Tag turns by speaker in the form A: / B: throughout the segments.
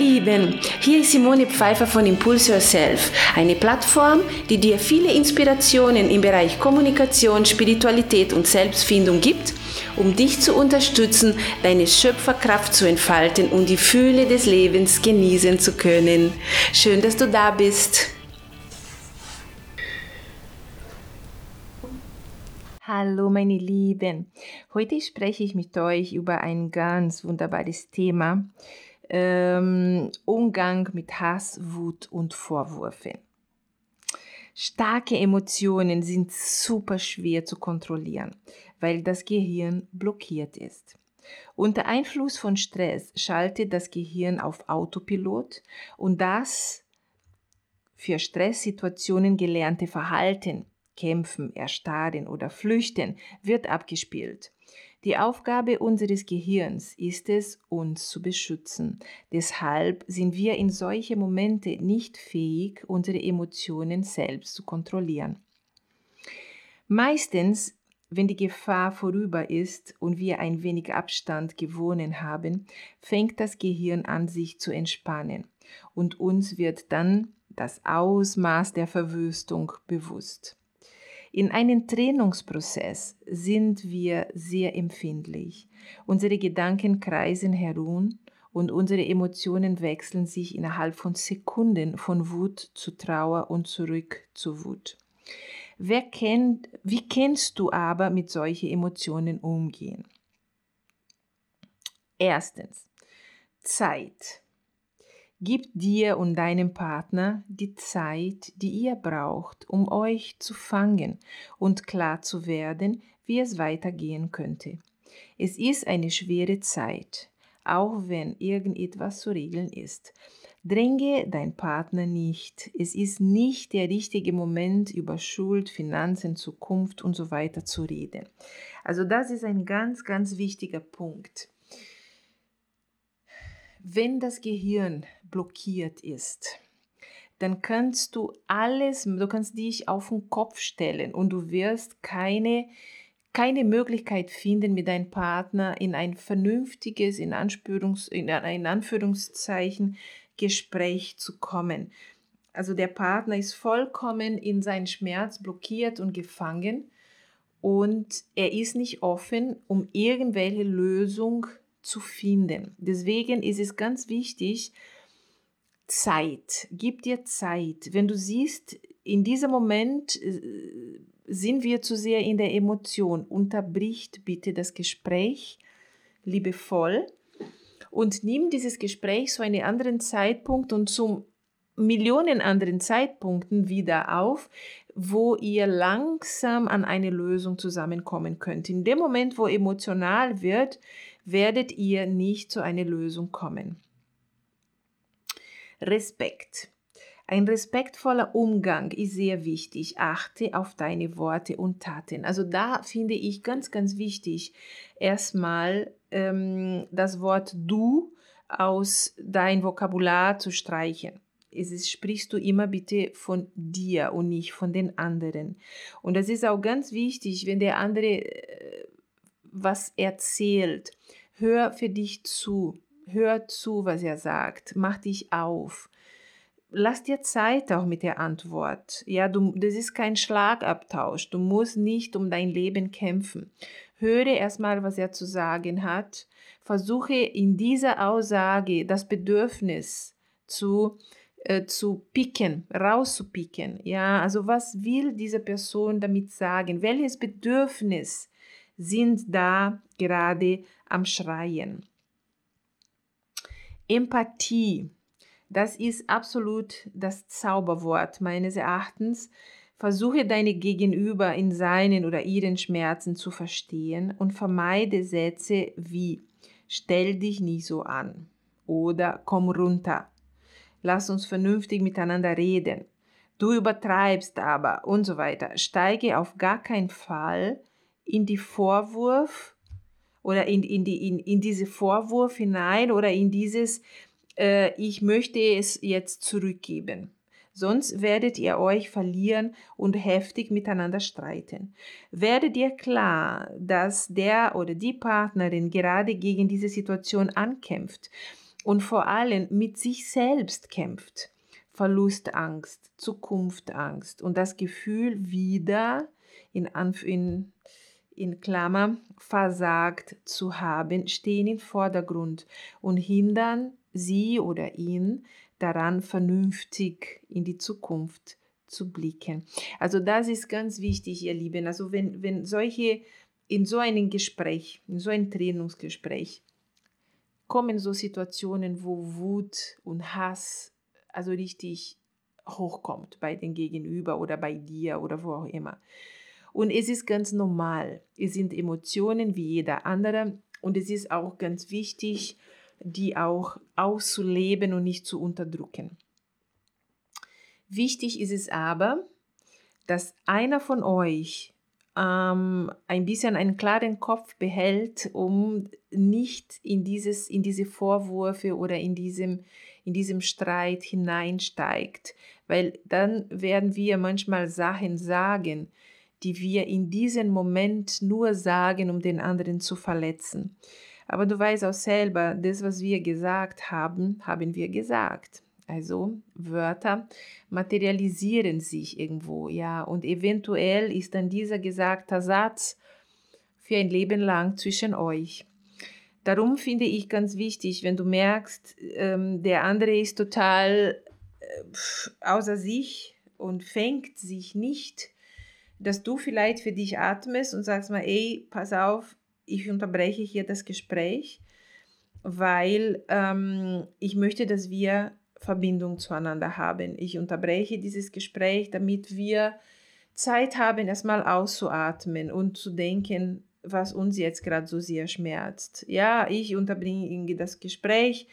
A: Lieben, hier ist Simone Pfeiffer von Impulse Yourself, eine Plattform, die dir viele Inspirationen im Bereich Kommunikation, Spiritualität und Selbstfindung gibt, um dich zu unterstützen, deine Schöpferkraft zu entfalten und die Fühle des Lebens genießen zu können. Schön, dass du da bist.
B: Hallo meine Lieben, heute spreche ich mit euch über ein ganz wunderbares Thema, ähm, Umgang mit Hass, Wut und Vorwürfen. Starke Emotionen sind super schwer zu kontrollieren, weil das Gehirn blockiert ist. Unter Einfluss von Stress schaltet das Gehirn auf Autopilot und das für Stresssituationen gelernte Verhalten, kämpfen, erstarren oder flüchten, wird abgespielt. Die Aufgabe unseres Gehirns ist es, uns zu beschützen. Deshalb sind wir in solche Momente nicht fähig, unsere Emotionen selbst zu kontrollieren. Meistens, wenn die Gefahr vorüber ist und wir ein wenig Abstand gewonnen haben, fängt das Gehirn an, sich zu entspannen und uns wird dann das Ausmaß der Verwüstung bewusst. In einem Trennungsprozess sind wir sehr empfindlich. Unsere Gedanken kreisen herum und unsere Emotionen wechseln sich innerhalb von Sekunden von Wut zu Trauer und zurück zu Wut. Wer kennt, wie kennst du aber mit solchen Emotionen umgehen? Erstens, Zeit. Gib dir und deinem Partner die Zeit, die ihr braucht, um euch zu fangen und klar zu werden, wie es weitergehen könnte. Es ist eine schwere Zeit, auch wenn irgendetwas zu regeln ist. Dränge dein Partner nicht. Es ist nicht der richtige Moment, über Schuld, Finanzen, Zukunft und so weiter zu reden. Also das ist ein ganz, ganz wichtiger Punkt. Wenn das Gehirn blockiert ist, dann kannst du alles, du kannst dich auf den Kopf stellen und du wirst keine, keine Möglichkeit finden, mit deinem Partner in ein vernünftiges, in, Anspürungs, in Anführungszeichen, Gespräch zu kommen. Also der Partner ist vollkommen in seinen Schmerz blockiert und gefangen und er ist nicht offen, um irgendwelche Lösung zu finden. Deswegen ist es ganz wichtig, Zeit. Gib dir Zeit. Wenn du siehst, in diesem Moment äh, sind wir zu sehr in der Emotion, unterbricht bitte das Gespräch liebevoll und nimm dieses Gespräch zu einem anderen Zeitpunkt und zum Millionen anderen Zeitpunkten wieder auf, wo ihr langsam an eine Lösung zusammenkommen könnt. In dem Moment, wo emotional wird, werdet ihr nicht zu einer Lösung kommen. Respekt. Ein respektvoller Umgang ist sehr wichtig. Achte auf deine Worte und Taten. Also da finde ich ganz, ganz wichtig, erstmal ähm, das Wort du aus dein Vokabular zu streichen. Es ist, sprichst du immer bitte von dir und nicht von den anderen. Und das ist auch ganz wichtig, wenn der andere äh, was erzählt. Hör für dich zu. Hör zu, was er sagt. Mach dich auf. Lass dir Zeit auch mit der Antwort. Ja, du, das ist kein Schlagabtausch. Du musst nicht um dein Leben kämpfen. Höre erstmal, was er zu sagen hat. Versuche in dieser Aussage das Bedürfnis zu, äh, zu picken, rauszupicken. Ja, also was will diese Person damit sagen? Welches Bedürfnis sind da gerade am Schreien. Empathie, das ist absolut das Zauberwort meines Erachtens. Versuche deine Gegenüber in seinen oder ihren Schmerzen zu verstehen und vermeide Sätze wie stell dich nicht so an oder komm runter. Lass uns vernünftig miteinander reden. Du übertreibst aber und so weiter. Steige auf gar keinen Fall in die Vorwurf oder in, in, die, in, in diese Vorwurf hinein oder in dieses, äh, ich möchte es jetzt zurückgeben. Sonst werdet ihr euch verlieren und heftig miteinander streiten. Werde dir klar, dass der oder die Partnerin gerade gegen diese Situation ankämpft und vor allem mit sich selbst kämpft. Verlustangst, Zukunftangst und das Gefühl wieder in, in, in Klammer versagt zu haben, stehen im Vordergrund und hindern sie oder ihn daran, vernünftig in die Zukunft zu blicken. Also das ist ganz wichtig, ihr Lieben. Also wenn, wenn solche, in so einem Gespräch, in so einem Trennungsgespräch, kommen so Situationen, wo Wut und Hass also richtig hochkommt bei den Gegenüber oder bei dir oder wo auch immer. Und es ist ganz normal. Es sind Emotionen wie jeder andere und es ist auch ganz wichtig, die auch auszuleben und nicht zu unterdrücken. Wichtig ist es aber, dass einer von euch ähm, ein bisschen einen klaren Kopf behält, um nicht in, dieses, in diese Vorwürfe oder in diesem, in diesem Streit hineinsteigt. Weil dann werden wir manchmal Sachen sagen, die wir in diesem Moment nur sagen, um den anderen zu verletzen. Aber du weißt auch selber, das, was wir gesagt haben, haben wir gesagt. Also Wörter materialisieren sich irgendwo, ja, und eventuell ist dann dieser gesagte Satz für ein Leben lang zwischen euch. Darum finde ich ganz wichtig, wenn du merkst, ähm, der andere ist total äh, außer sich und fängt sich nicht, dass du vielleicht für dich atmest und sagst mal, ey, pass auf, ich unterbreche hier das Gespräch, weil ähm, ich möchte, dass wir Verbindung zueinander haben. Ich unterbreche dieses Gespräch, damit wir Zeit haben, erstmal auszuatmen und zu denken, was uns jetzt gerade so sehr schmerzt. Ja, ich unterbringe das Gespräch,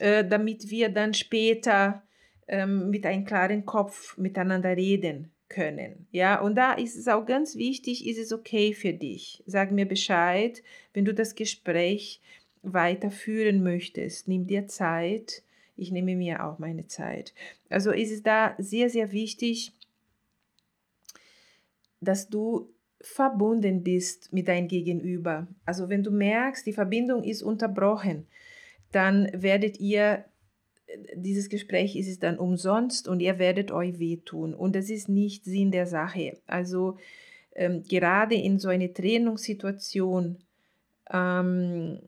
B: äh, damit wir dann später ähm, mit einem klaren Kopf miteinander reden können. Ja, und da ist es auch ganz wichtig, ist es okay für dich? Sag mir Bescheid, wenn du das Gespräch weiterführen möchtest. Nimm dir Zeit ich nehme mir auch meine Zeit. Also ist es da sehr, sehr wichtig, dass du verbunden bist mit deinem Gegenüber. Also wenn du merkst, die Verbindung ist unterbrochen, dann werdet ihr, dieses Gespräch ist es dann umsonst und ihr werdet euch wehtun. Und das ist nicht Sinn der Sache. Also ähm, gerade in so einer Trennungssituation ähm,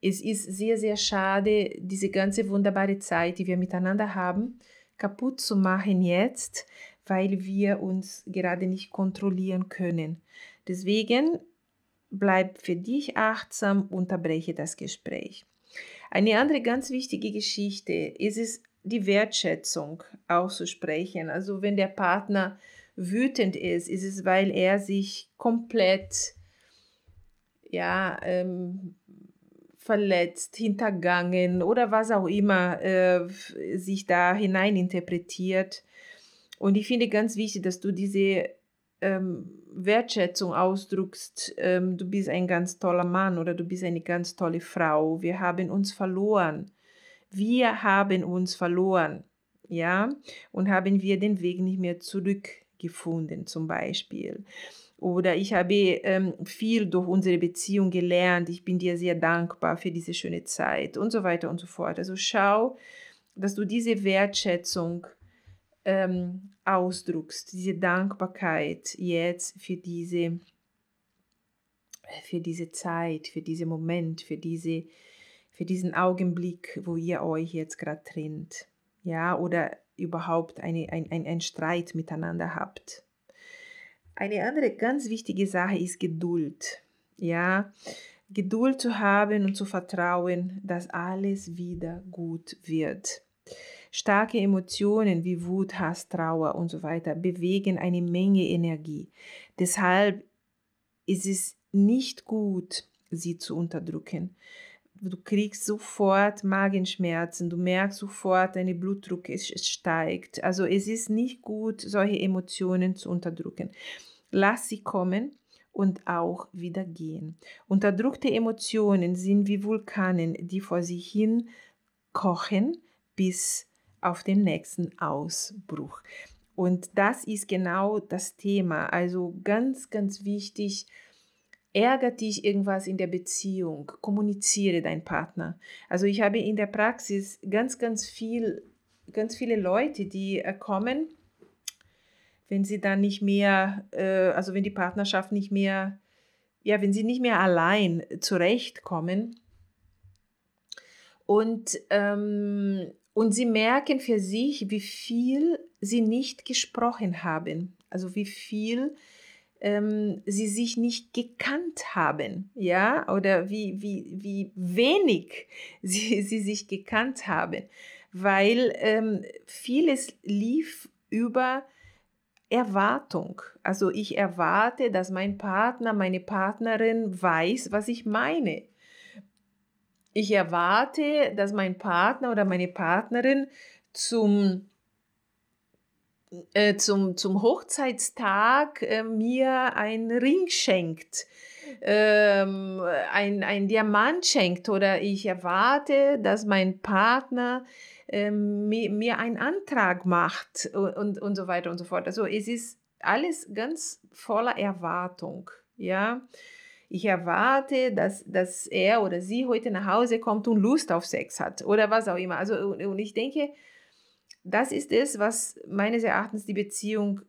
B: es ist sehr, sehr schade, diese ganze wunderbare Zeit, die wir miteinander haben, kaputt zu machen jetzt, weil wir uns gerade nicht kontrollieren können. Deswegen bleib für dich achtsam, unterbreche das Gespräch. Eine andere ganz wichtige Geschichte ist es, die Wertschätzung auszusprechen. Also wenn der Partner wütend ist, ist es, weil er sich komplett ja, ähm, verletzt, hintergangen oder was auch immer äh, sich da hinein interpretiert. Und ich finde ganz wichtig, dass du diese ähm, Wertschätzung ausdrückst. Ähm, du bist ein ganz toller Mann oder du bist eine ganz tolle Frau. Wir haben uns verloren. Wir haben uns verloren. Ja, und haben wir den Weg nicht mehr zurückgefunden, zum Beispiel oder ich habe ähm, viel durch unsere Beziehung gelernt, ich bin dir sehr dankbar für diese schöne Zeit und so weiter und so fort. Also schau, dass du diese Wertschätzung ähm, ausdrückst, diese Dankbarkeit jetzt für diese, für diese Zeit, für diesen Moment, für, diese, für diesen Augenblick, wo ihr euch jetzt gerade trennt. Ja, oder überhaupt eine, ein, ein, ein Streit miteinander habt. Eine andere ganz wichtige Sache ist Geduld. Ja, Geduld zu haben und zu vertrauen, dass alles wieder gut wird. Starke Emotionen wie Wut, Hass, Trauer und so weiter bewegen eine Menge Energie. Deshalb ist es nicht gut, sie zu unterdrücken. Du kriegst sofort Magenschmerzen, du merkst sofort, deine Blutdruck steigt. Also es ist nicht gut, solche Emotionen zu unterdrücken. Lass sie kommen und auch wieder gehen. Unterdrückte Emotionen sind wie Vulkanen, die vor sich hin kochen bis auf den nächsten Ausbruch. Und das ist genau das Thema. Also ganz, ganz wichtig, ärgert dich irgendwas in der Beziehung, kommuniziere deinen Partner. Also ich habe in der Praxis ganz, ganz viel, ganz viele Leute, die äh, kommen, wenn sie dann nicht mehr, äh, also wenn die Partnerschaft nicht mehr, ja, wenn sie nicht mehr allein zurechtkommen und, ähm, und sie merken für sich, wie viel sie nicht gesprochen haben, also wie viel ähm, sie sich nicht gekannt haben, ja, oder wie, wie, wie wenig sie, sie sich gekannt haben, weil ähm, vieles lief über Erwartung. Also ich erwarte, dass mein Partner, meine Partnerin weiß, was ich meine. Ich erwarte, dass mein Partner oder meine Partnerin zum äh, zum, zum Hochzeitstag äh, mir einen Ring schenkt, ähm, ein, ein Diamant schenkt oder ich erwarte, dass mein Partner ähm, mir, einen Antrag macht und, und, und so weiter und so fort. Also es ist alles ganz voller Erwartung, ja. Ich erwarte, dass, dass er oder sie heute nach Hause kommt und Lust auf Sex hat oder was auch immer. Also, und ich denke, das ist es, was meines Erachtens die Beziehung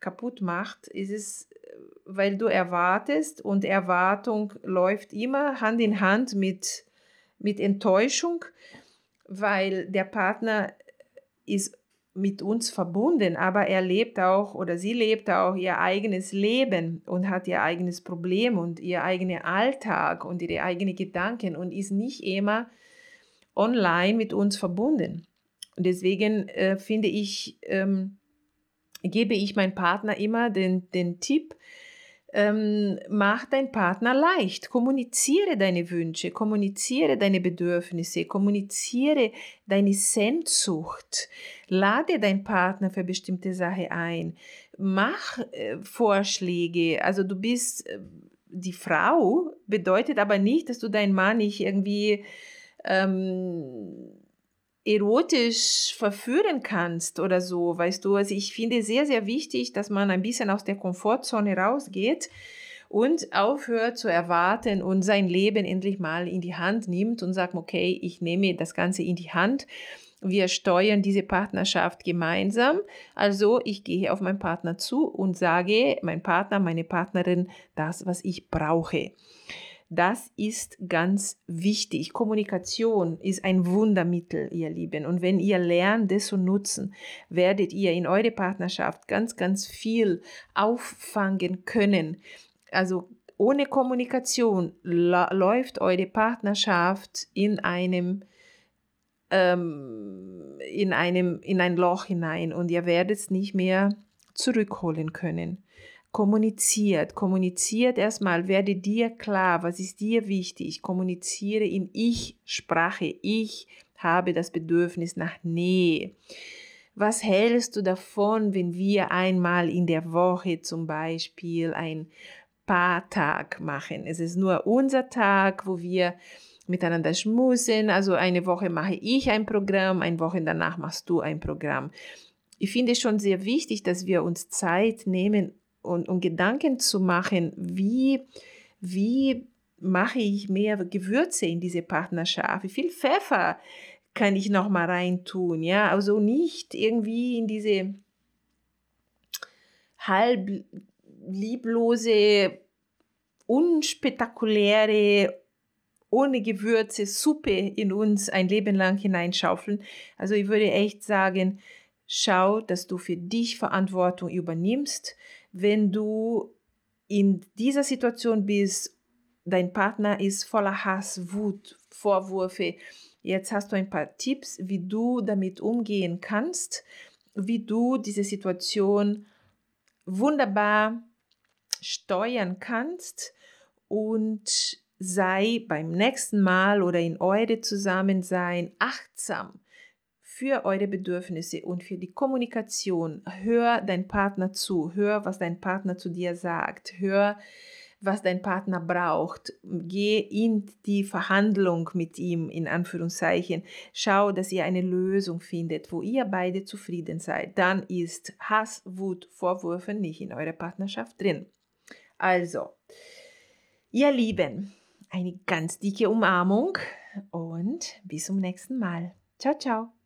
B: kaputt macht, ist es, weil du erwartest und Erwartung läuft immer Hand in Hand mit, mit Enttäuschung, weil der Partner ist mit uns verbunden, aber er lebt auch oder sie lebt auch ihr eigenes Leben und hat ihr eigenes Problem und ihr eigener Alltag und ihre eigenen Gedanken und ist nicht immer online mit uns verbunden. Und deswegen äh, finde ich, ähm, gebe ich meinem Partner immer den, den Tipp, ähm, mach deinen Partner leicht, kommuniziere deine Wünsche, kommuniziere deine Bedürfnisse, kommuniziere deine Sehnsucht, lade deinen Partner für bestimmte Sachen ein, mach äh, Vorschläge, also du bist äh, die Frau, bedeutet aber nicht, dass du deinen Mann nicht irgendwie ähm, erotisch verführen kannst oder so, weißt du. Also ich finde sehr, sehr wichtig, dass man ein bisschen aus der Komfortzone rausgeht und aufhört zu erwarten und sein Leben endlich mal in die Hand nimmt und sagt, okay, ich nehme das Ganze in die Hand. Wir steuern diese Partnerschaft gemeinsam. Also ich gehe auf meinen Partner zu und sage, mein Partner, meine Partnerin, das, was ich brauche. Das ist ganz wichtig. Kommunikation ist ein Wundermittel, ihr Lieben. Und wenn ihr lernt, das zu nutzen, werdet ihr in eure Partnerschaft ganz, ganz viel auffangen können. Also ohne Kommunikation läuft eure Partnerschaft in einem ähm, in einem in ein Loch hinein und ihr werdet es nicht mehr zurückholen können kommuniziert. Kommuniziert erstmal, werde dir klar, was ist dir wichtig. Kommuniziere in Ich-Sprache. Ich habe das Bedürfnis nach Nähe. Was hältst du davon, wenn wir einmal in der Woche zum Beispiel ein Paartag machen? Es ist nur unser Tag, wo wir miteinander schmusen. Also eine Woche mache ich ein Programm, eine Woche danach machst du ein Programm. Ich finde es schon sehr wichtig, dass wir uns Zeit nehmen, und, und Gedanken zu machen, wie, wie mache ich mehr Gewürze in diese Partnerschaft, wie viel Pfeffer kann ich noch mal reintun, ja, also nicht irgendwie in diese halb lieblose, unspektakuläre, ohne Gewürze Suppe in uns ein Leben lang hineinschaufeln. Also ich würde echt sagen, schau, dass du für dich Verantwortung übernimmst, wenn du in dieser Situation bist, dein Partner ist voller Hass, Wut, Vorwürfe. Jetzt hast du ein paar Tipps, wie du damit umgehen kannst, wie du diese Situation wunderbar steuern kannst und sei beim nächsten Mal oder in eure Zusammensein achtsam für eure Bedürfnisse und für die Kommunikation. Hör dein Partner zu, hör, was dein Partner zu dir sagt, hör, was dein Partner braucht. Geh in die Verhandlung mit ihm, in Anführungszeichen. Schau, dass ihr eine Lösung findet, wo ihr beide zufrieden seid. Dann ist Hass, Wut, Vorwürfe nicht in eurer Partnerschaft drin. Also, Ihr Lieben, eine ganz dicke Umarmung und bis zum nächsten Mal. Ciao, ciao.